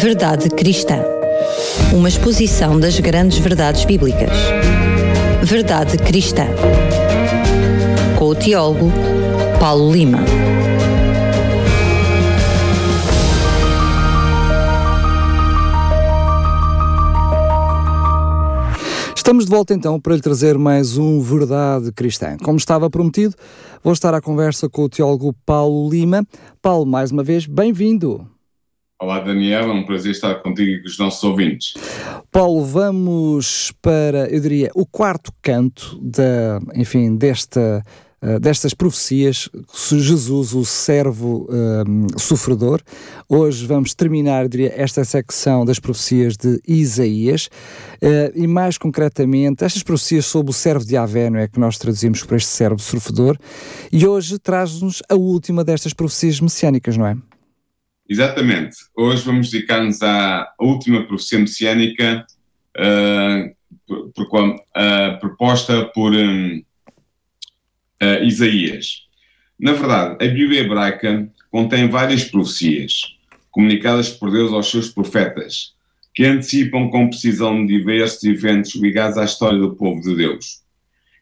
Verdade Cristã. Uma exposição das grandes verdades bíblicas. Verdade Cristã. Com o teólogo Paulo Lima. Estamos de volta então para lhe trazer mais um Verdade Cristã. Como estava prometido, vou estar à conversa com o teólogo Paulo Lima. Paulo, mais uma vez, bem-vindo. Olá Daniel, é um prazer estar contigo e com os nossos ouvintes. Paulo, vamos para, eu diria, o quarto canto da, enfim, desta Uh, destas profecias, Jesus, o servo uh, sofredor. Hoje vamos terminar, diria, esta secção das profecias de Isaías uh, e, mais concretamente, estas profecias sobre o servo de Avé, é que nós traduzimos por este servo sofredor. E hoje traz-nos a última destas profecias messiânicas, não é? Exatamente. Hoje vamos dedicar-nos à última profecia messiânica uh, por, por, uh, proposta por um, uh, Isaías. Na verdade, a Bíblia hebraica contém várias profecias comunicadas por Deus aos seus profetas, que antecipam com precisão diversos eventos ligados à história do povo de Deus.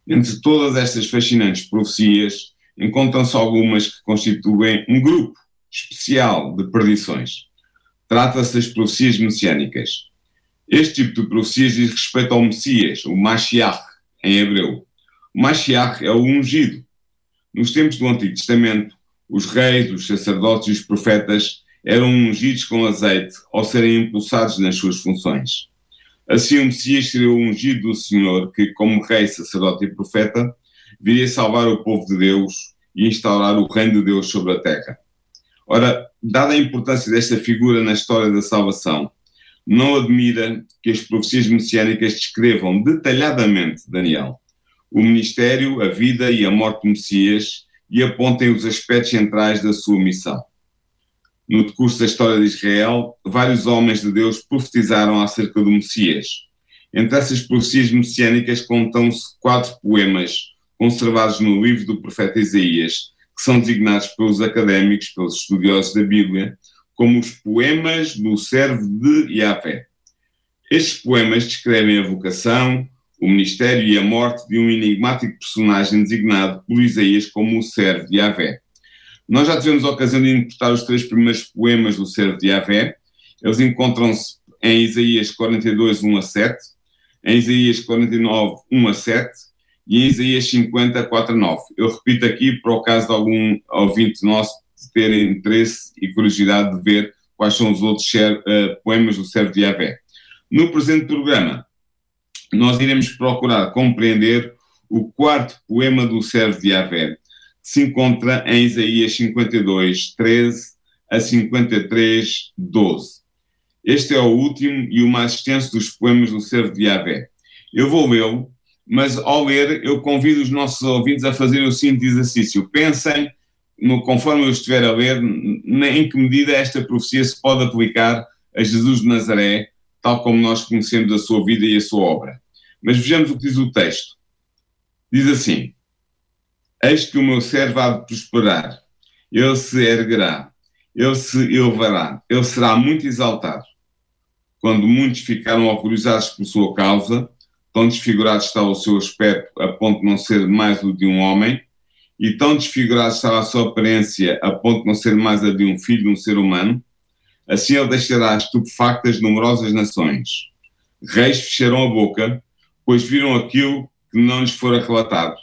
Entre todas estas fascinantes profecias, encontram-se algumas que constituem um grupo especial de perdições. Trata-se das profecias messiânicas. Este tipo de profecias diz respeito ao Messias, o Mashiach, em hebreu. O Mashiach é o ungido. Nos tempos do Antigo Testamento, os reis, os sacerdotes e os profetas eram ungidos com azeite ao serem impulsados nas suas funções. Assim, o Messias seria o ungido do Senhor, que, como rei, sacerdote e profeta, viria salvar o povo de Deus e instaurar o reino de Deus sobre a terra. Ora, dada a importância desta figura na história da salvação, não admira que as profecias messiânicas descrevam detalhadamente, Daniel, o ministério, a vida e a morte do Messias e apontem os aspectos centrais da sua missão. No decurso da história de Israel, vários homens de Deus profetizaram acerca do Messias. Entre essas profecias messiânicas contam-se quatro poemas conservados no livro do profeta Isaías, que são designados pelos académicos, pelos estudiosos da Bíblia, como os poemas do servo de Yahvé. Estes poemas descrevem a vocação, o ministério e a morte de um enigmático personagem designado por Isaías como o servo de Yahvé. Nós já tivemos a ocasião de interpretar os três primeiros poemas do servo de Yahvé. Eles encontram-se em Isaías 42, 1 a 7, em Isaías 49, 1 a 7 e em Isaías 50, 4 a 9. Eu repito aqui para o caso de algum ouvinte nosso ter interesse e curiosidade de ver quais são os outros uh, poemas do servo de Yahvé. No presente programa, nós iremos procurar compreender o quarto poema do servo de Yahvé, que se encontra em Isaías 52, 13 a 53, 12. Este é o último e o mais extenso dos poemas do servo de Yahvé. Eu vou lê-lo mas ao ler, eu convido os nossos ouvintes a fazerem o seguinte exercício. Pensem, no, conforme eu estiver a ler, em que medida esta profecia se pode aplicar a Jesus de Nazaré, tal como nós conhecemos a sua vida e a sua obra. Mas vejamos o que diz o texto. Diz assim: Eis que o meu servo há de prosperar, ele se erguerá, ele se elevará, ele será muito exaltado. Quando muitos ficaram horrorizados por sua causa, tão desfigurado está o seu aspecto a ponto de não ser mais o de um homem, e tão desfigurado estava a sua aparência a ponto de não ser mais a de um filho de um ser humano, assim ele deixará estupefactas numerosas nações. Reis fecharam a boca, pois viram aquilo que não lhes fora relatado,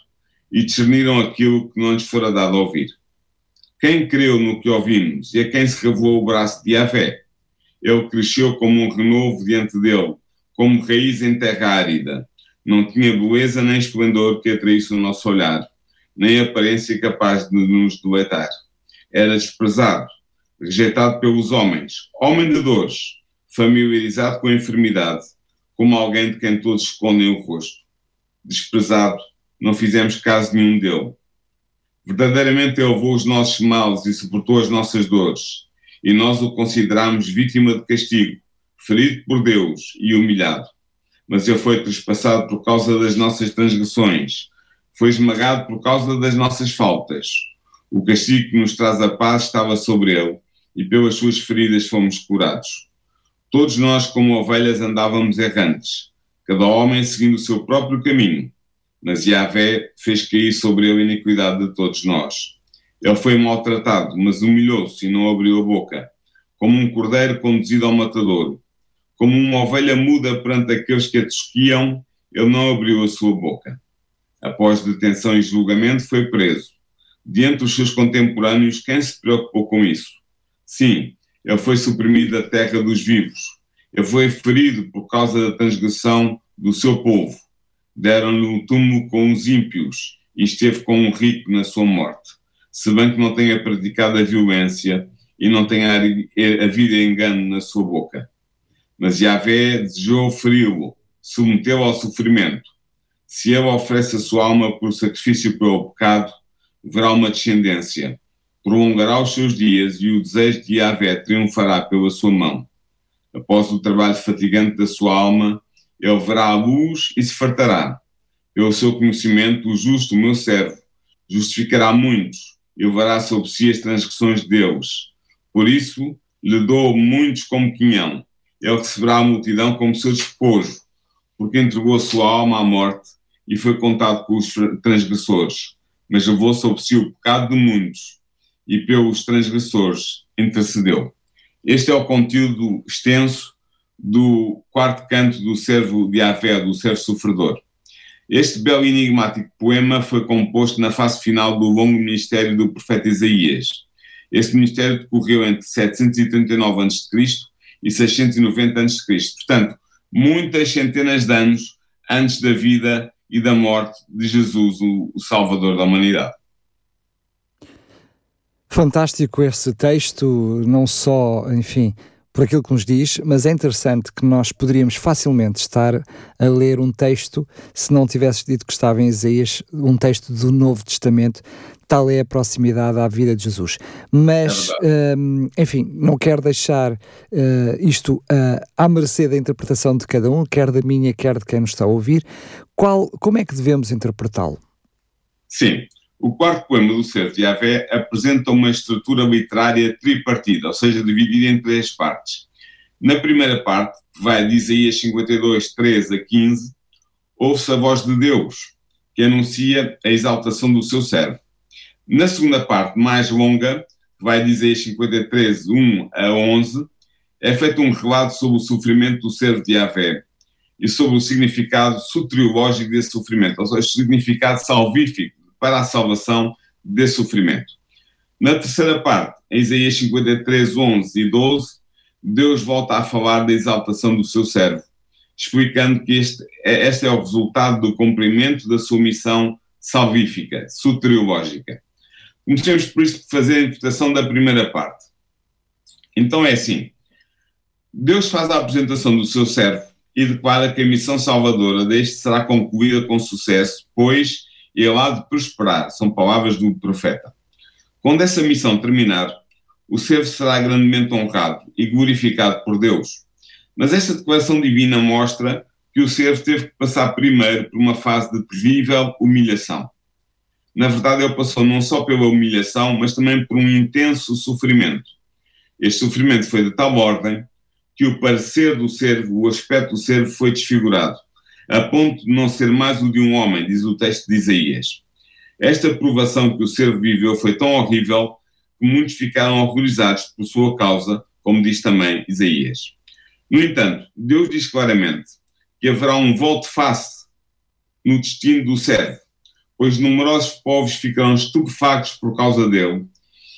e discerniram aquilo que não lhes fora dado a ouvir. Quem creu no que ouvimos e a quem se revelou o braço de Yahvé, ele cresceu como um renovo diante dele, como raiz em terra árida. Não tinha beleza nem esplendor que atraísse o nosso olhar, nem aparência capaz de nos deleitar. Era desprezado, rejeitado pelos homens, homem de dores, familiarizado com a enfermidade, como alguém de quem todos escondem o rosto. Desprezado, não fizemos caso nenhum dele. Verdadeiramente ele levou os nossos males e suportou as nossas dores, e nós o consideramos vítima de castigo ferido por Deus e humilhado. Mas ele foi trespassado por causa das nossas transgressões, foi esmagado por causa das nossas faltas. O castigo que nos traz a paz estava sobre ele, e pelas suas feridas fomos curados. Todos nós, como ovelhas, andávamos errantes, cada homem seguindo o seu próprio caminho. Mas Yahvé fez cair sobre ele a iniquidade de todos nós. Ele foi maltratado, mas humilhou-se e não abriu a boca, como um cordeiro conduzido ao matador. Como uma ovelha muda perante aqueles que a tosquiam, ele não abriu a sua boca. Após detenção e julgamento, foi preso. Diante dos seus contemporâneos, quem se preocupou com isso? Sim, ele foi suprimido da terra dos vivos. Ele foi ferido por causa da transgressão do seu povo. Deram-lhe um túmulo com os ímpios e esteve com um rico na sua morte. Se bem que não tenha praticado a violência e não tenha havido engano na sua boca. Mas Yahvé desejou feri-lo, submeteu ao sofrimento. Se ele oferece a sua alma por sacrifício pelo pecado, verá uma descendência prolongará os seus dias e o desejo de Yahvé triunfará pela sua mão. Após o trabalho fatigante da sua alma, ele verá a luz e se fartará. Pelo seu conhecimento, o justo, o meu servo, justificará muitos e levará sobre si as transgressões deles. Por isso, lhe dou muitos como quinhão. Ele receberá a multidão como seu despojo, porque entregou a sua alma à morte e foi contado com os transgressores. Mas levou sobre si o pecado de muitos e pelos transgressores intercedeu. Este é o conteúdo extenso do quarto canto do servo de Avé, do servo sofredor. Este belo e enigmático poema foi composto na fase final do longo ministério do profeta Isaías. Este ministério decorreu entre 739 a.C. e 690 a.C., portanto, muitas centenas de anos antes da vida e da morte de Jesus, o Salvador da humanidade. Fantástico esse texto, não só, enfim, por aquilo que nos diz, mas é interessante que nós poderíamos facilmente estar a ler um texto, se não tivesses dito que estava em Isaías, um texto do Novo Testamento, tal é a proximidade à vida de Jesus. Mas, é um, enfim, não quero deixar uh, isto uh, à mercê da interpretação de cada um, quer da minha, quer de quem nos está a ouvir. Qual, como é que devemos interpretá-lo? Sim, o quarto poema do Ser de Yahvé apresenta uma estrutura literária tripartida, ou seja, dividida em três partes. Na primeira parte, que vai de Isaías 52, 13 a 15, ouve-se a voz de Deus, que anuncia a exaltação do seu servo. Na segunda parte, mais longa, que vai Isaías 53, 1 a 11, é feito um relato sobre o sofrimento do servo de Yahvé e sobre o significado soteriológico desse sofrimento, ou seja, o significado salvífico para a salvação desse sofrimento. Na terceira parte, em Isaías 53, 11 e 12, Deus volta a falar da exaltação do seu servo, explicando que este, é, este é o resultado do cumprimento da sua missão salvífica, soteriológica. Comecemos por isso fazer a interpretação da primeira parte. Então é assim: Deus faz a apresentação do seu servo e declara que a missão salvadora deste será concluída com sucesso, pois ele há de prosperar. São palavras do profeta. Quando essa missão terminar, o servo será grandemente honrado e glorificado por Deus. Mas esta declaração divina mostra que o servo teve que passar primeiro por uma fase de terrível humilhação. Na verdade, ele passou não só pela humilhação, mas também por um intenso sofrimento. Este sofrimento foi de tal ordem que o parecer do servo, o aspecto do servo foi desfigurado a ponto de não ser mais o de um homem, diz o texto de Isaías. Esta provação que o servo viveu foi tão horrível que muitos ficaram horrorizados por sua causa, como diz também Isaías. No entanto, Deus diz claramente que haverá um volte-face no destino do servo, pois numerosos povos ficarão estupefactos por causa dele,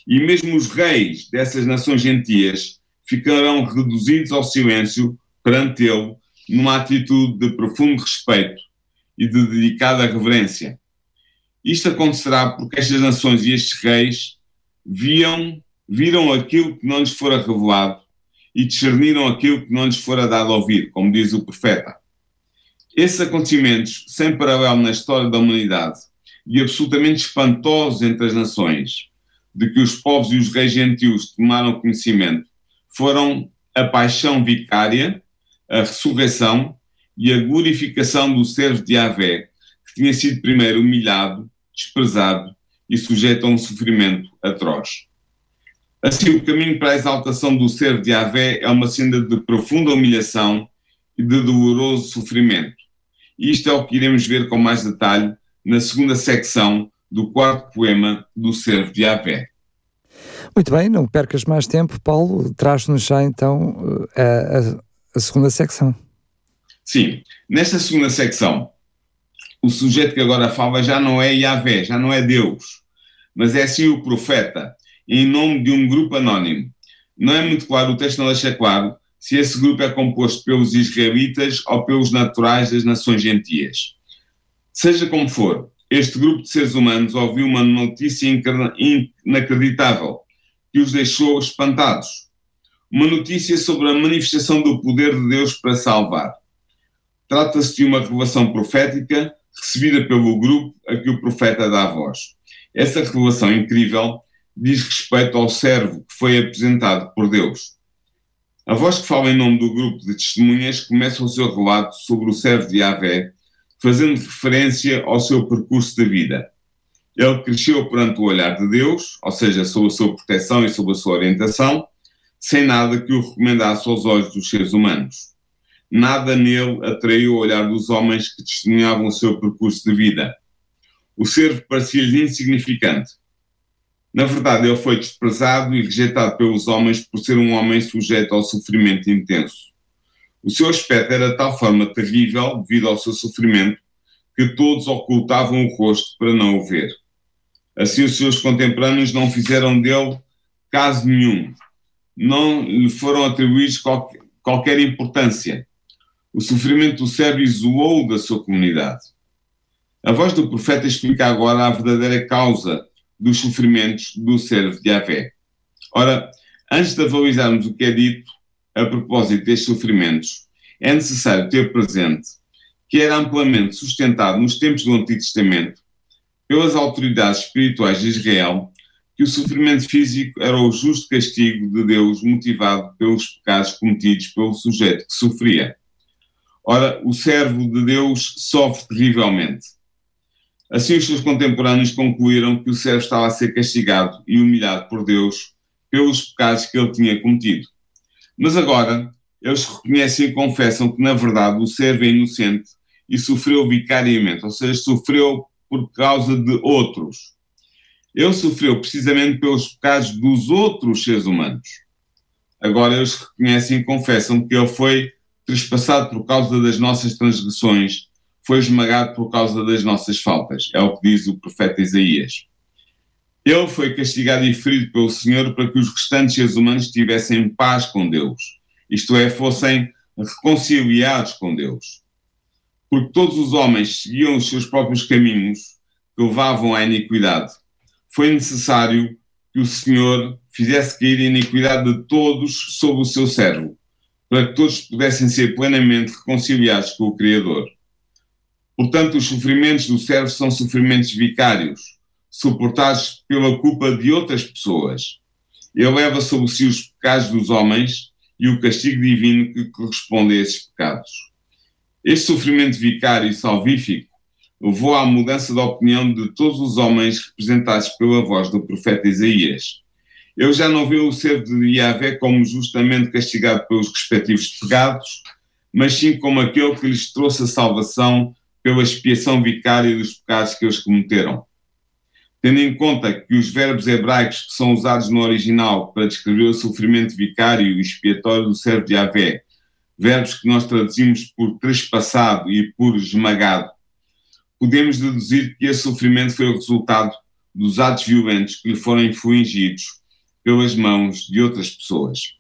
e mesmo os reis dessas nações gentias ficarão reduzidos ao silêncio perante ele numa atitude de profundo respeito e de dedicada reverência. Isto acontecerá porque estas nações e estes reis viam, viram aquilo que não lhes fora revelado e discerniram aquilo que não lhes fora dado a ouvir, como diz o profeta. Esses acontecimentos, sem paralelo na história da humanidade e absolutamente espantosos entre as nações, de que os povos e os reis gentios tomaram conhecimento, foram a paixão vicária a ressurreição e a glorificação do servo de Yahvé, que tinha sido primeiro humilhado, desprezado e sujeito a um sofrimento atroz. Assim, o caminho para a exaltação do servo de Yahvé é uma senda de profunda humilhação e de doloroso sofrimento. E isto é o que iremos ver com mais detalhe na segunda secção do quarto poema do servo de Yahvé. Muito bem, não percas mais tempo, Paulo, traz-nos já então a, a, a segunda secção. Sim, nesta segunda secção, o sujeito que agora fala já não é Yahvé, já não é Deus, mas é sim o profeta, em nome de um grupo anónimo. Não é muito claro, o texto não deixa claro se esse grupo é composto pelos israelitas ou pelos naturais das nações gentias. Seja como for, este grupo de seres humanos ouviu uma notícia inacreditável que os deixou espantados. Uma notícia sobre a manifestação do poder de Deus para salvar. Trata-se de uma revelação profética recebida pelo grupo a que o profeta dá voz. Essa revelação incrível diz respeito ao servo que foi apresentado por Deus. A voz que fala em nome do grupo de testemunhas começa o seu relato sobre o servo de Yahvé, fazendo referência ao seu percurso de vida. Ele cresceu perante o olhar de Deus, ou seja, sob a sua proteção e sob a sua orientação, sem nada que o recomendasse aos olhos dos seres humanos. Nada nele atraiu o olhar dos homens que testemunhavam o seu percurso de vida. O servo parecia-lhe insignificante. Na verdade, ele foi desprezado e rejeitado pelos homens por ser um homem sujeito ao sofrimento intenso. O seu aspecto era de tal forma terrível, devido ao seu sofrimento, que todos ocultavam o rosto para não o ver. Assim, os seus contemporâneos não fizeram dele caso nenhum, não lhe foram atribuídos qualquer, qualquer importância. O sofrimento do servo isolou da sua comunidade. A voz do profeta explica agora a verdadeira causa dos sofrimentos do servo de Yahvé. Ora, antes de avalizarmos o que é dito a propósito destes sofrimentos, é necessário ter presente que era amplamente sustentado nos tempos do Antigo Testamento pelas autoridades espirituais de Israel que o sofrimento físico era o justo castigo de Deus motivado pelos pecados cometidos pelo sujeito que sofria. Ora, o servo de Deus sofre terrivelmente. Assim, os seus contemporâneos concluíram que o servo estava a ser castigado e humilhado por Deus pelos pecados que ele tinha cometido. Mas agora, eles reconhecem e confessam que, na verdade, o servo é inocente e sofreu vicariamente, ou seja, sofreu por causa de outros. Ele sofreu precisamente pelos pecados dos outros seres humanos. Agora eles reconhecem e confessam que ele foi trespassado por causa das nossas transgressões, foi esmagado por causa das nossas faltas. É o que diz o profeta Isaías. Ele foi castigado e ferido pelo Senhor para que os restantes seres humanos tivessem paz com Deus, isto é, fossem reconciliados com Deus porque todos os homens seguiam os seus próprios caminhos que levavam à iniquidade. Foi necessário que o Senhor fizesse cair a iniquidade de todos sob o seu servo, para que todos pudessem ser plenamente reconciliados com o Criador. Portanto, os sofrimentos do servo são sofrimentos vicários, suportados pela culpa de outras pessoas. Ele leva sobre si os pecados dos homens e o castigo divino que corresponde a esses pecados. Este sofrimento vicário e salvífico levou à mudança de opinião de todos os homens representados pela voz do profeta Isaías. Eu já não vi o servo de Yahvé como justamente castigado pelos respectivos pecados, mas sim como aquele que lhes trouxe a salvação pela expiação vicária dos pecados que eles cometeram. Tendo em conta que os verbos hebraicos que são usados no original para descrever o sofrimento vicário e expiatório do servo de Yahvé verbos que nós traduzimos por trespassado e por esmagado, podemos deduzir que esse sofrimento foi o resultado dos atos violentos que lhe foram infligidos pelas mãos de outras pessoas.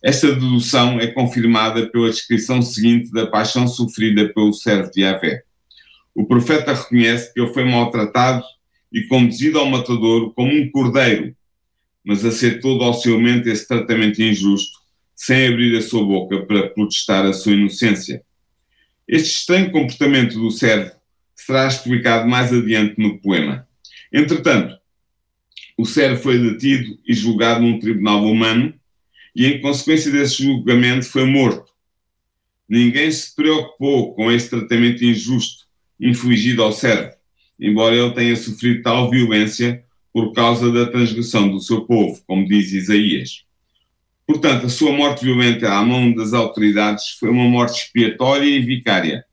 Esta dedução é confirmada pela descrição seguinte da paixão sofrida pelo servo de Yahvé. O profeta reconhece que ele foi maltratado e conduzido ao matadouro como um cordeiro, mas aceitou docilmente esse tratamento injusto sem abrir a sua boca para protestar a sua inocência. Este estranho comportamento do servo será explicado mais adiante no poema. Entretanto, o servo foi detido e julgado num tribunal humano e, em consequência desse julgamento, foi morto. Ninguém se preocupou com esse tratamento injusto infligido ao servo, embora ele tenha sofrido tal violência por causa da transgressão do seu povo, como diz Isaías. Portanto, a sua morte violenta à mão das autoridades foi uma morte expiatória e vicária.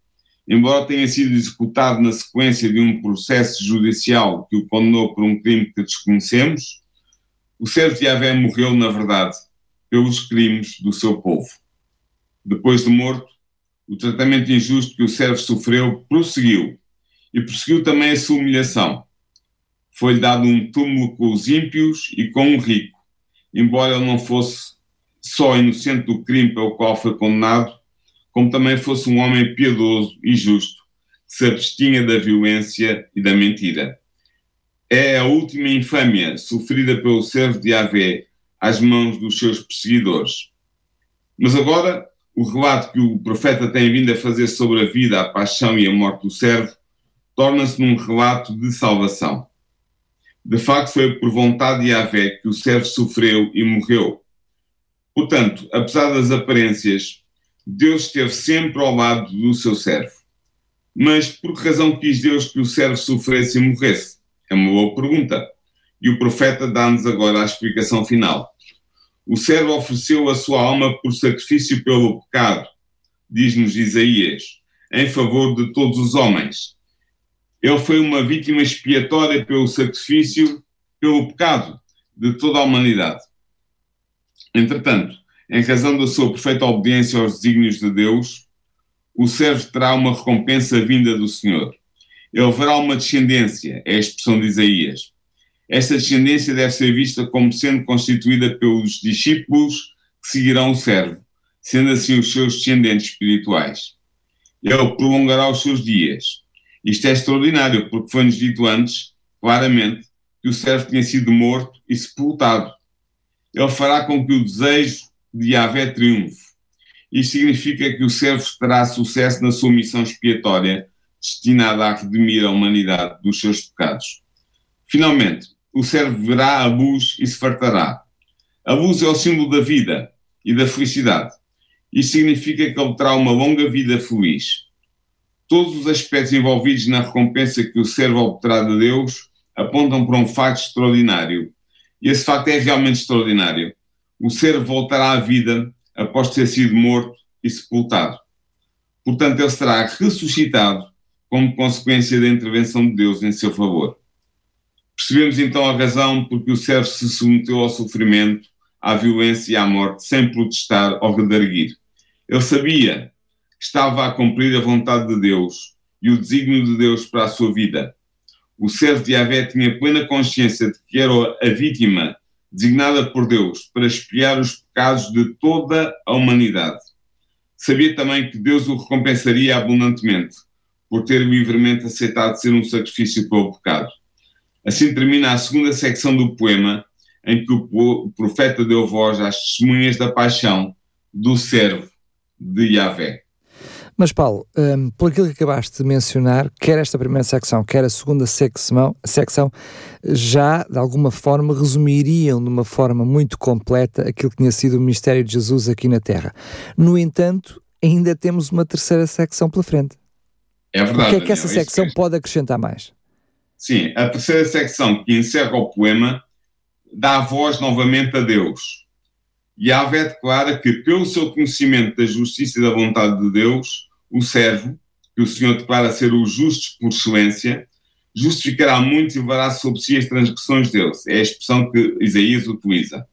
Embora tenha sido executado na sequência de um processo judicial que o condenou por um crime que desconhecemos, o servo de Yahvé morreu, na verdade, pelos crimes do seu povo. Depois de morto, o tratamento injusto que o servo sofreu prosseguiu e prosseguiu também a sua humilhação. Foi-lhe dado um túmulo com os ímpios e com o rico, embora ele não fosse só inocente do crime pelo qual foi condenado, como também fosse um homem piedoso e justo, que se abstinha da violência e da mentira. É a última infâmia sofrida pelo servo de Yahvé às mãos dos seus perseguidores. Mas agora, o relato que o profeta tem vindo a fazer sobre a vida, a paixão e a morte do servo torna-se num relato de salvação. De facto, foi por vontade de Yahvé que o servo sofreu e morreu. Portanto, apesar das aparências, Deus esteve sempre ao lado do seu servo. Mas por que razão quis Deus que o servo sofresse e morresse? É uma boa pergunta. E o profeta dá-nos agora a explicação final. O servo ofereceu a sua alma por sacrifício pelo pecado, diz-nos Isaías, em favor de todos os homens. Ele foi uma vítima expiatória pelo sacrifício, pelo pecado de toda a humanidade. Entretanto, em razão da sua perfeita obediência aos desígnios de Deus, o servo terá uma recompensa vinda do Senhor. Ele verá uma descendência, é a expressão de Isaías. Esta descendência deve ser vista como sendo constituída pelos discípulos que seguirão o servo, sendo assim os seus descendentes espirituais. Ele prolongará os seus dias. Isto é extraordinário, porque foi-nos dito antes, claramente, que o servo tinha sido morto e sepultado. Ele fará com que o desejo de Yahvé triunfe. Isto significa que o servo terá sucesso na sua missão expiatória, destinada a redimir a humanidade dos seus pecados. Finalmente, o servo verá a luz e se fartará. A luz é o símbolo da vida e da felicidade. Isso significa que ele terá uma longa vida feliz. Todos os aspectos envolvidos na recompensa que o servo obterá de Deus apontam para um facto extraordinário. E esse facto é realmente extraordinário. O servo voltará à vida após ter sido morto e sepultado. Portanto, ele será ressuscitado como consequência da intervenção de Deus em seu favor. Percebemos então a razão porque o servo se submeteu ao sofrimento, à violência e à morte, sem protestar ou redarguir. Ele sabia que estava a cumprir a vontade de Deus e o desígnio de Deus para a sua vida. O servo de Yahvé tinha plena consciência de que era a vítima designada por Deus para expiar os pecados de toda a humanidade. Sabia também que Deus o recompensaria abundantemente por ter livremente aceitado ser um sacrifício pelo pecado. Assim termina a segunda secção do poema, em que o profeta deu voz às testemunhas da paixão do servo de Yahvé. Mas, Paulo, um, por aquilo que acabaste de mencionar, quer esta primeira secção, quer a segunda secção, secção, já de alguma forma resumiriam de uma forma muito completa aquilo que tinha sido o mistério de Jesus aqui na Terra. No entanto, ainda temos uma terceira secção pela frente. É verdade. O que é que essa secção pode acrescentar mais? Sim, a terceira secção que encerra o poema dá voz novamente a Deus. E a Ave declara que, pelo seu conhecimento da justiça e da vontade de Deus, o servo, que o Senhor declara ser o justo por excelência, justificará muito e levará sobre si as transgressões deles. É a expressão que Isaías utiliza.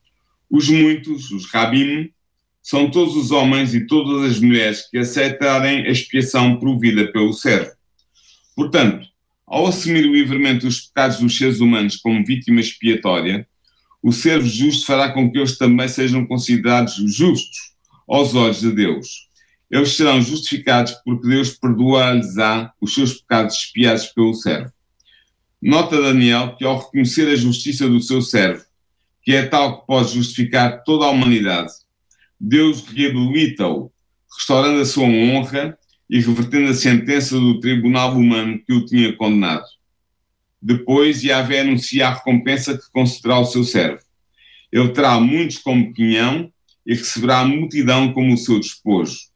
Os muitos, os rabim, são todos os homens e todas as mulheres que aceitarem a expiação provida pelo servo. Portanto, ao assumir livremente os pecados dos seres humanos como vítima expiatória, o servo justo fará com que eles também sejam considerados justos aos olhos de Deus. Eles serão justificados porque Deus perdoar-lhes-á os seus pecados expiados pelo servo. Nota Daniel que, ao reconhecer a justiça do seu servo, que é tal que pode justificar toda a humanidade, Deus reabilita-o, restaurando a sua honra e revertendo a sentença do tribunal humano que o tinha condenado. Depois, Yahvé anuncia a recompensa que concederá ao seu servo. Ele terá muitos como pinhão e receberá a multidão como o seu despojo.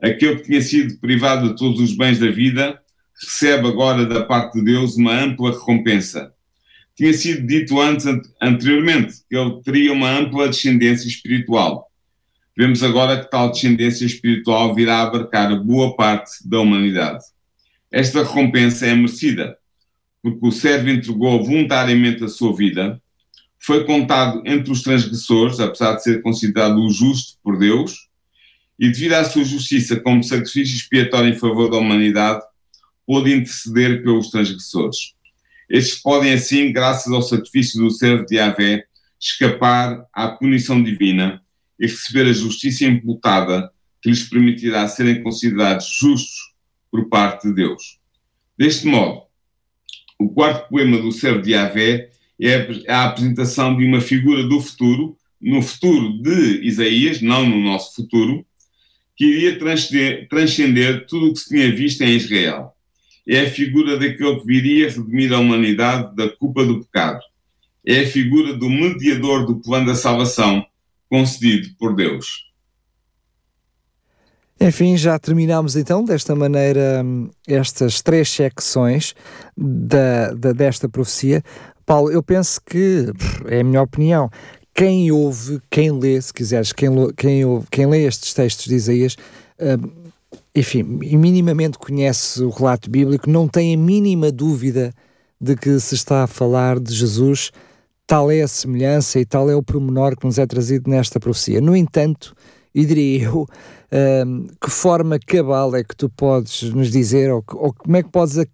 Aquele que tinha sido privado de todos os bens da vida recebe agora da parte de Deus uma ampla recompensa. tinha sido dito antes, anteriormente, que ele teria uma ampla descendência espiritual. Vemos agora que tal descendência espiritual virá abarcar boa parte da humanidade. Esta recompensa é merecida, porque o servo entregou voluntariamente a sua vida, foi contado entre os transgressores, apesar de ser considerado o justo por Deus, e devido à sua justiça como sacrifício expiatório em favor da humanidade, pôde interceder pelos transgressores. Estes podem, assim, graças ao sacrifício do servo de Yahvé, escapar à punição divina e receber a justiça imputada que lhes permitirá serem considerados justos por parte de Deus. Deste modo, o quarto poema do servo de Yahvé é a apresentação de uma figura do futuro, no futuro de Isaías, não no nosso futuro, que iria transcender, tudo o que se tinha visto em Israel é a figura daquele que viria redimir a humanidade da culpa do pecado. É a figura do mediador do plano da salvação concedido por Deus. Enfim, já terminamos então desta maneira hum, estas três secções da, da, desta profecia. Paulo, eu penso que, é a minha opinião, quem ouve, quem lê, se quiseres, quem, quem, ouve, quem lê estes textos de Isaías, hum, enfim, minimamente conhece o relato bíblico, não tem a mínima dúvida de que se está a falar de Jesus, tal é a semelhança e tal é o pormenor que nos é trazido nesta profecia. No entanto, e diria eu, um, que forma cabal é que tu podes nos dizer, ou, ou como é que podes, uh,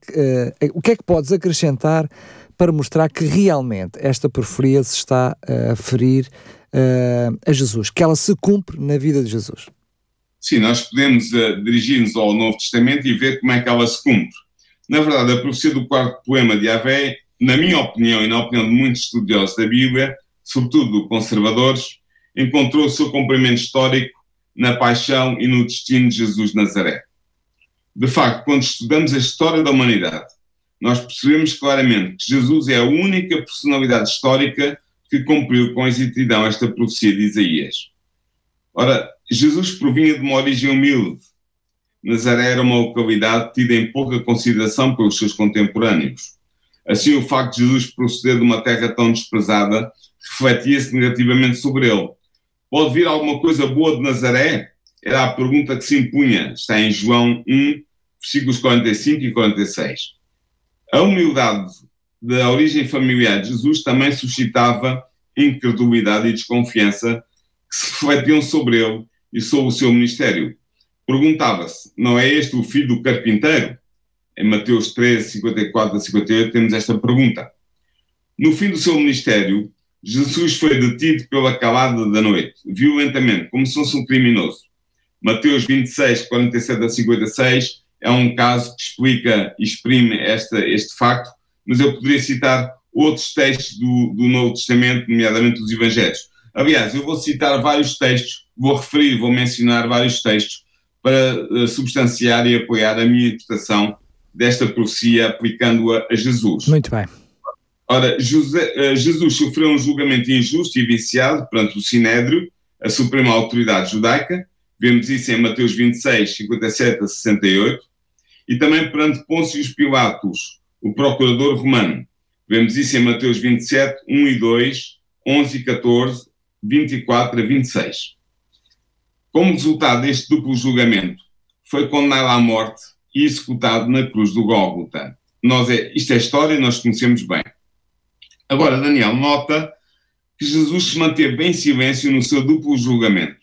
o que é que podes acrescentar para mostrar que realmente esta porfria se está a ferir uh, a Jesus, que ela se cumpre na vida de Jesus? Sim, nós podemos uh, dirigir-nos ao Novo Testamento e ver como é que ela se cumpre. Na verdade, a profecia do quarto poema de Avé, na minha opinião e na opinião de muitos estudiosos da Bíblia, sobretudo conservadores, encontrou o seu cumprimento histórico na paixão e no destino de Jesus de Nazaré. De facto, quando estudamos a história da humanidade, nós percebemos claramente que Jesus é a única personalidade histórica que cumpriu com exatidão esta profecia de Isaías. Ora, Jesus provinha de uma origem humilde. Nazaré era uma localidade tida em pouca consideração pelos seus contemporâneos. Assim, o facto de Jesus proceder de uma terra tão desprezada refletia-se negativamente sobre ele. Pode vir alguma coisa boa de Nazaré? Era a pergunta que se impunha. Está em João 1, versículos 45 e 46. A humildade da origem familiar de Jesus também suscitava incredulidade e desconfiança que se refletiam sobre ele e sobre o seu ministério. Perguntava-se: não é este o filho do carpinteiro? Em Mateus 13, 54 a 58, temos esta pergunta. No fim do seu ministério, Jesus foi detido pela calada da noite, violentamente, como se fosse um criminoso. Mateus 26, 47 a 56 é um caso que explica e exprime esta, este facto, mas eu poderia citar outros textos do, do Novo Testamento, nomeadamente os Evangelhos. Aliás, eu vou citar vários textos vou referir, vou mencionar vários textos para uh, substanciar e apoiar a minha interpretação desta profecia aplicando-a a Jesus. Muito bem. Ora, José, uh, Jesus sofreu um julgamento injusto e viciado perante o Sinédrio, a suprema autoridade judaica, vemos isso em Mateus 26, 57 a 68, e também perante Pôncio Pilatos, o procurador romano. Vemos isso em Mateus 27, 1 e 2, 11 e 14, 24 a 26. Como resultado deste duplo julgamento, foi condenado à morte e executado na cruz do Gólgota. Nós é, isto é história, nós conhecemos bem. Agora, Daniel nota que Jesus se manteve em silêncio no seu duplo julgamento.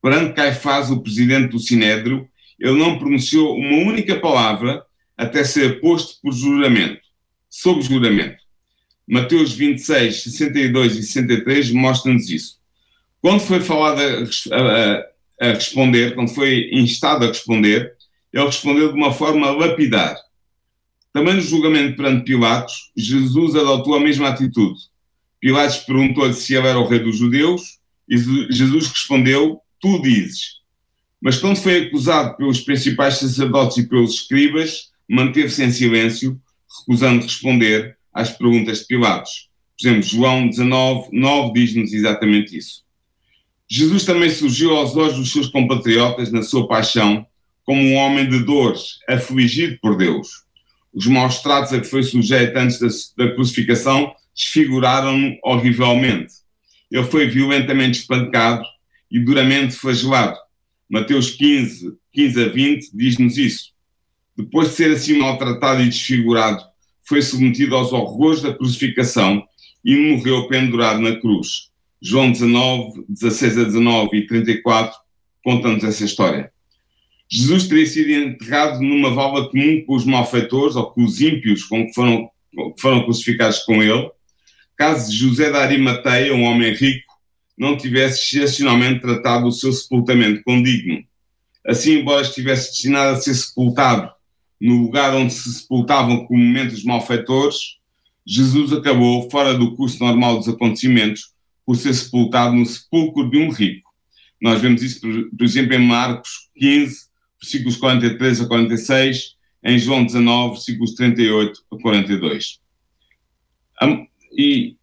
Perante Caifás, o presidente do Sinédrio, ele não pronunciou uma única palavra até ser posto por juramento, sob juramento. Mateus 26, 62 e 63 mostram-nos isso. Quando foi falado a, a, a, responder, quando foi instado a responder, ele respondeu de uma forma lapidar. Também no julgamento perante Pilatos, Jesus adotou a mesma atitude. Pilatos perguntou-lhe se ele era o rei dos judeus e Jesus respondeu: Tu dizes. Mas quando foi acusado pelos principais sacerdotes e pelos escribas, manteve-se em silêncio, recusando responder às perguntas de Pilatos. Por exemplo, João 19, 9 diz-nos exatamente isso. Jesus também surgiu aos olhos dos seus compatriotas na sua paixão como um homem de dores, afligido por Deus. os maus tratos a que foi sujeito antes da, da crucificação desfiguraram-no horrivelmente. Ele foi violentamente espancado e duramente flagelado. Mateus 15, 15 a 20 diz-nos isso. Depois de ser assim maltratado e desfigurado, foi submetido aos horrores da crucificação e morreu pendurado na cruz. João 19, 16 a 19 e 34 contam-nos essa história. Jesus teria sido enterrado numa vala comum com os malfeitores ou com os ímpios com que foram, que foram crucificados com ele, caso José da Arimateia, um homem rico, não tivesse excepcionalmente tratado o seu sepultamento condigno. Assim, embora estivesse destinado a ser sepultado no lugar onde se sepultavam comumente os malfeitores, Jesus acabou, fora do curso normal dos acontecimentos, por ser sepultado no sepulcro de um rico. Nós vemos isso, por, exemplo, em Marcos 15, versículos 43 a 46, em João 19, versículos 38 a 42. E,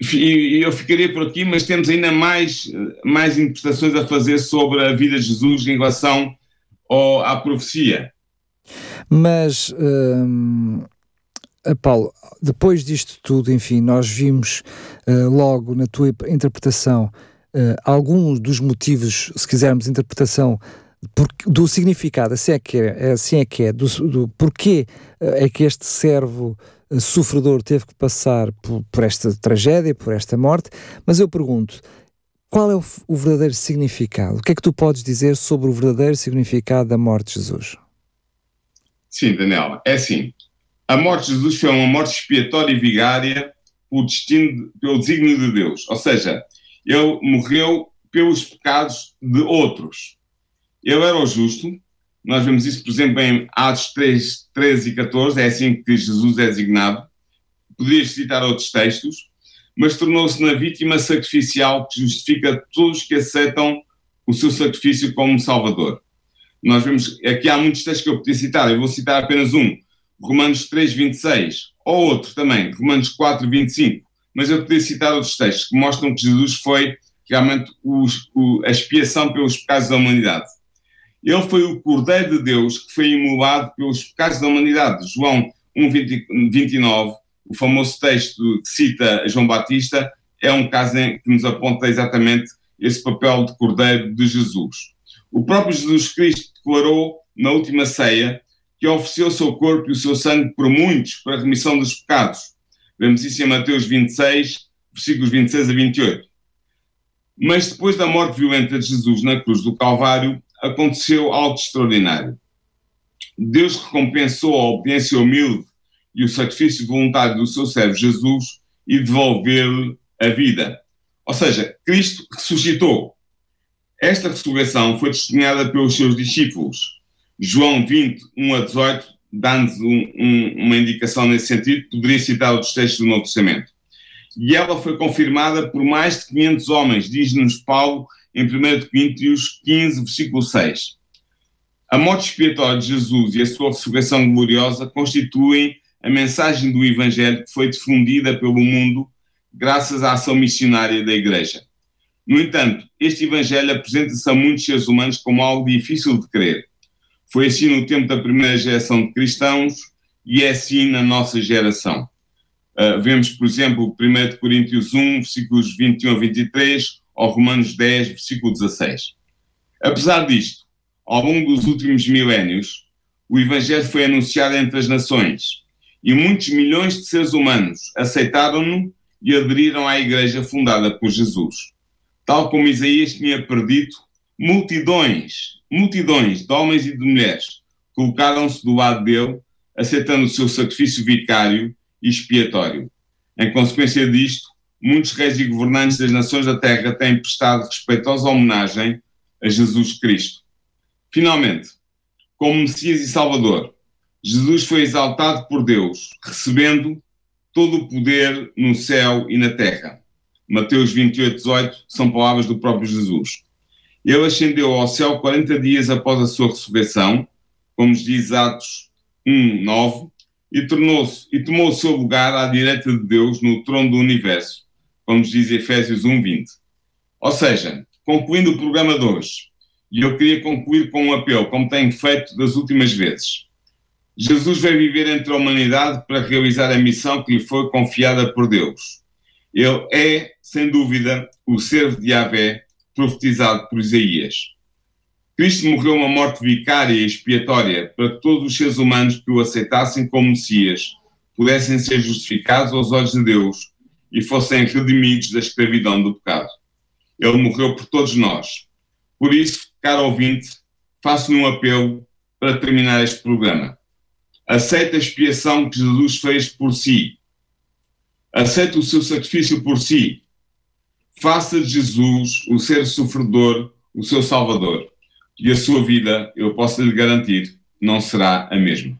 e eu ficaria por aqui, mas temos ainda mais, mais interpretações a fazer sobre a vida de Jesus em relação ao, à profecia. Mas, hum, Paulo, depois disto tudo, enfim, nós vimos uh, logo na tua interpretação uh, alguns dos motivos, se quisermos, interpretação do significado, assim é que é, assim é, que é do, do porquê é que este servo sofredor teve que passar por, por, esta tragédia, por esta morte, mas eu pergunto, qual é o, o, verdadeiro significado? O que é que tu podes dizer sobre o verdadeiro significado da morte de Jesus? Sim, Daniela, é assim, a morte de Jesus foi uma morte expiatória e vigária pelo destino, pelo desígnio de Deus, ou seja, ele morreu pelos pecados de outros. Ele era o justo, nós vemos isso, por exemplo, em Atos 3, 13 e 14, é assim que Jesus é designado. Podias citar outros textos, mas tornou-se na vítima sacrificial que justifica todos que aceitam o seu sacrifício como Salvador. Nós vemos, aqui há muitos textos que eu podia citar, eu vou citar apenas um, Romanos 3, 26, ou outro também, Romanos 4, 25, mas eu podia citar outros textos que mostram que Jesus foi realmente o, a expiação pelos pecados da humanidade. Ele foi o Cordeiro de Deus que foi imolado pelos pecados da humanidade. João 1, 20, 29, o famoso texto que cita João Batista, é um caso que nos aponta exatamente esse papel de Cordeiro de Jesus. O próprio Jesus Cristo declarou na última ceia que ofereceu o seu corpo e o seu sangue por muitos para a remissão dos pecados. Vemos isso em Mateus 26, versículos 26 a 28. Mas depois da morte violenta de Jesus na cruz do Calvário, aconteceu algo extraordinário. Deus recompensou a obediência humilde e o sacrifício voluntário do seu servo Jesus e devolveu-lhe a vida. Ou seja, Cristo ressuscitou. Esta ressurreição foi testemunhada pelos seus discípulos. João 20, 1 a 18, dá-nos um, um, uma indicação nesse sentido, poderia citar outros textos do Novo Testamento. E ela foi confirmada por mais de 500 homens, diz-nos Paulo em 1 Coríntios 15, versículo 6. A morte expiatória de Jesus e a sua ressurreição gloriosa constituem a mensagem do Evangelho que foi difundida pelo mundo graças à ação missionária da Igreja. No entanto, este Evangelho apresenta-se a muitos seres humanos como algo difícil de crer. Foi assim no tempo da primeira geração de cristãos e é assim na nossa geração. Uh, vemos, por exemplo, 1 Coríntios 1, versículos 21 a 23, ao Romanos 10, versículo 16. Apesar disto, ao longo dos últimos milénios, o Evangelho foi anunciado entre as nações e muitos milhões de seres humanos aceitaram-no e aderiram à igreja fundada por Jesus. Tal como Isaías tinha predito, multidões, multidões de homens e de mulheres colocaram-se do lado dele, aceitando o seu sacrifício vicário e expiatório. Em consequência disto, muitos reis e governantes das nações da terra têm prestado respeitosa homenagem a Jesus Cristo. Finalmente, como Messias e Salvador, Jesus foi exaltado por Deus, recebendo todo o poder no céu e na terra. Mateus 28, 18 são palavras do próprio Jesus. Ele ascendeu ao céu 40 dias após a sua ressurreição, como diz Atos 1, 9, e, tornou-se, e tomou o seu lugar à direita de Deus no trono do universo, como diz Efésios 1:20. Ou seja, concluindo o programa de hoje, e eu queria concluir com um apelo, como tenho feito das últimas vezes. Jesus veio viver entre a humanidade para realizar a missão que lhe foi confiada por Deus. Ele é, sem dúvida, o servo de Yahvé profetizado por Isaías. Cristo morreu uma morte vicária e expiatória para que todos os seres humanos que o aceitassem como Messias pudessem ser justificados aos olhos de Deus e fossem redimidos da escravidão do pecado. Ele morreu por todos nós. Por isso, caro ouvinte, faço-lhe um apelo para terminar este programa. Aceita a expiação que Jesus fez por si. Aceita o seu sacrifício por si. Faça de Jesus o ser sofredor, o seu Salvador. E a sua vida, eu posso lhe garantir, não será a mesma.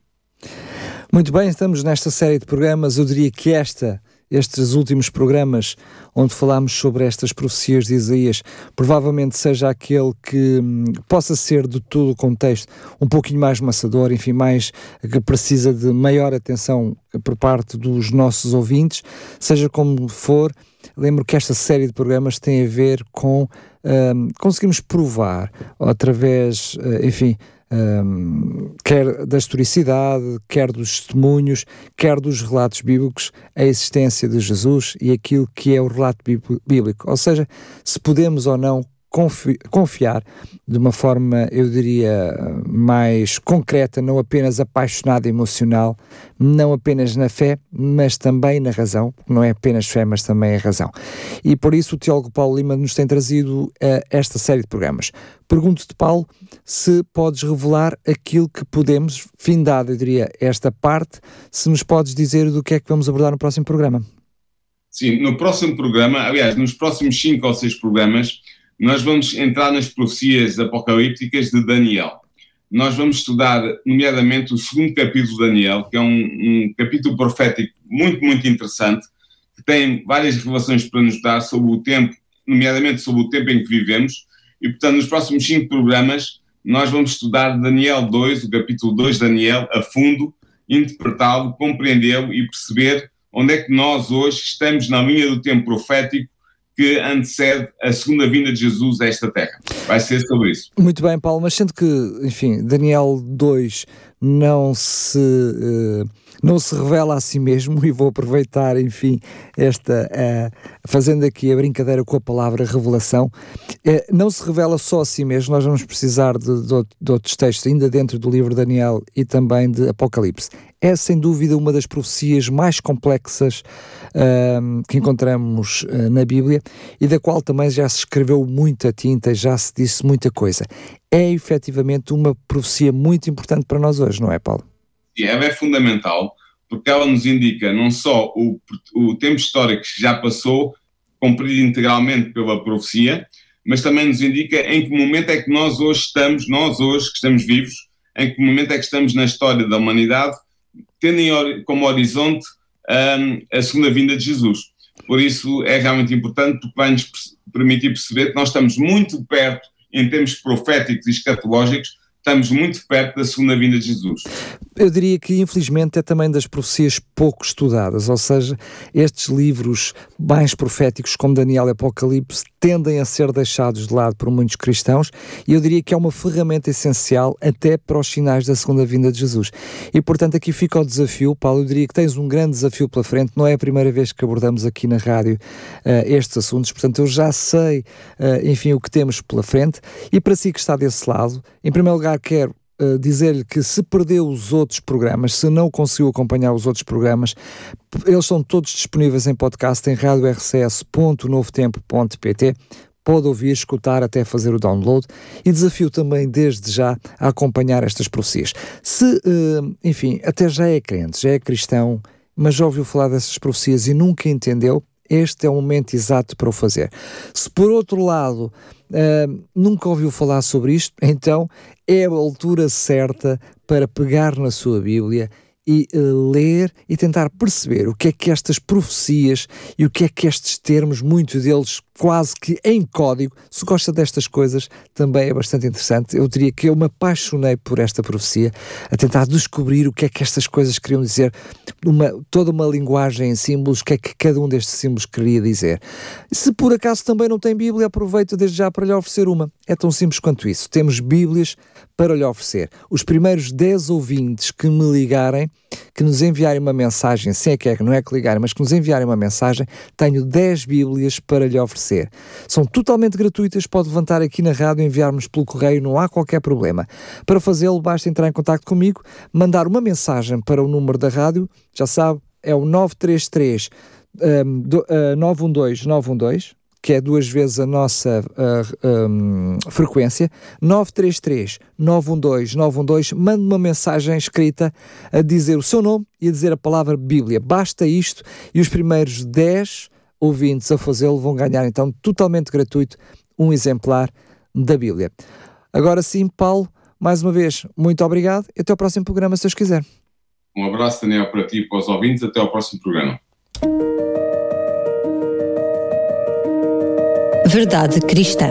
Muito bem, estamos nesta série de programas. Eu diria que esta estes últimos programas onde falámos sobre estas profecias de Isaías, provavelmente seja aquele que hum, possa ser de todo o contexto um pouquinho mais maçador, enfim, mais que precisa de maior atenção por parte dos nossos ouvintes, seja como for. Lembro que esta série de programas tem a ver com hum, conseguimos provar através, eh, enfim, um, quer da historicidade, quer dos testemunhos, quer dos relatos bíblicos, a existência de Jesus e aquilo que é o relato bíblico. Ou seja, se podemos ou não confi confiar de uma forma, eu diria, mais concreta, não apenas apaixonada emocional, não apenas na fé, mas também na razão, não é apenas fé, mas também a razão. E por isso o teólogo Paulo Lima nos tem trazido uh, esta série de programas. Pergunto-te, Paulo, se podes revelar aquilo que podemos, findado, eu diria, esta parte, se nos podes dizer do que é que vamos abordar no próximo programa. Sim, no próximo programa, aliás, nos próximos cinco ou seis programas, nós vamos entrar nas profecias apocalípticas de Daniel. Nós vamos estudar, nomeadamente, o segundo capítulo de Daniel, que é um, um capítulo profético muito, muito interessante, que tem várias revelações para nos dar sobre o tempo, nomeadamente sobre o tempo em que vivemos. E, portanto, nos próximos cinco programas, nós vamos estudar Daniel 2, o capítulo 2 de Daniel, a fundo, interpretá-lo, compreendê-lo e perceber onde é que nós hoje estamos na linha do tempo profético que antecede a segunda vinda de Jesus a esta terra. Vai ser sobre isso. Muito bem, Paulo, mas sendo que, enfim, Daniel 2 não se. Uh, não se revela a si mesmo, e vou aproveitar, enfim, esta, uh, fazendo aqui a brincadeira com a palavra revelação, uh, não se revela só a si mesmo, nós vamos precisar de, de, de outros textos, ainda dentro do livro de Daniel e também de Apocalipse é sem dúvida uma das profecias mais complexas uh, que encontramos uh, na Bíblia e da qual também já se escreveu muita tinta, já se disse muita coisa. É efetivamente uma profecia muito importante para nós hoje, não é, Paulo? Sim, é fundamental porque ela nos indica não só o, o tempo histórico que já passou, cumprido integralmente pela profecia, mas também nos indica em que momento é que nós hoje estamos, nós hoje que estamos vivos, em que momento é que estamos na história da humanidade tendo como horizonte um, a segunda vinda de Jesus. Por isso é realmente importante porque vai-nos permitir perceber que nós estamos muito perto, em termos proféticos e escatológicos, estamos muito perto da segunda vinda de Jesus. Eu diria que, infelizmente, é também das profecias pouco estudadas, ou seja, estes livros mais proféticos, como Daniel e Apocalipse, tendem a ser deixados de lado por muitos cristãos e eu diria que é uma ferramenta essencial até para os sinais da segunda vinda de Jesus. E, portanto, aqui fica o desafio, Paulo, eu diria que tens um grande desafio pela frente, não é a primeira vez que abordamos aqui na rádio uh, estes assuntos, portanto, eu já sei, uh, enfim, o que temos pela frente e para si que está desse lado, em primeiro lugar, quero uh, dizer-lhe que se perdeu os outros programas, se não conseguiu acompanhar os outros programas, eles são todos disponíveis em podcast em radiorcs.novotempo.pt pode ouvir, escutar até fazer o download e desafio também desde já a acompanhar estas profecias. Se, uh, enfim, até já é crente, já é cristão, mas já ouviu falar dessas profecias e nunca entendeu, este é o momento exato para o fazer. Se por outro lado uh, nunca ouviu falar sobre isto, então é a altura certa para pegar na sua Bíblia e uh, ler e tentar perceber o que é que estas profecias e o que é que estes termos, muitos deles quase que em código. Se gosta destas coisas, também é bastante interessante. Eu diria que eu me apaixonei por esta profecia, a tentar descobrir o que é que estas coisas queriam dizer, uma, toda uma linguagem em símbolos, o que é que cada um destes símbolos queria dizer. Se por acaso também não tem Bíblia, aproveito desde já para lhe oferecer uma. É tão simples quanto isso. Temos Bíblias para lhe oferecer. Os primeiros 10 ouvintes que me ligarem, que nos enviarem uma mensagem, se é que é que não é que ligarem, mas que nos enviarem uma mensagem, tenho 10 Bíblias para lhe oferecer. São totalmente gratuitas, pode levantar aqui na rádio, enviar-nos pelo correio, não há qualquer problema. Para fazê-lo, basta entrar em contato comigo, mandar uma mensagem para o número da rádio, já sabe, é o 933 um, uh, 912 912 que é duas vezes a nossa uh, um, frequência, 933 912 912, mande uma mensagem escrita a dizer o seu nome e a dizer a palavra Bíblia. Basta isto e os primeiros 10 ouvintes a fazê-lo vão ganhar então totalmente gratuito um exemplar da Bíblia. Agora sim, Paulo, mais uma vez, muito obrigado e até ao próximo programa, se Deus quiser. Um abraço, Daniel, para ti e para os ouvintes. Até ao próximo programa. Verdade Cristã.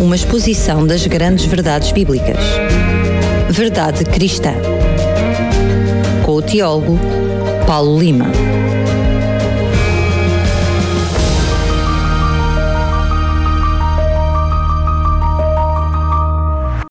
Uma exposição das grandes verdades bíblicas. Verdade Cristã. Com o teólogo Paulo Lima.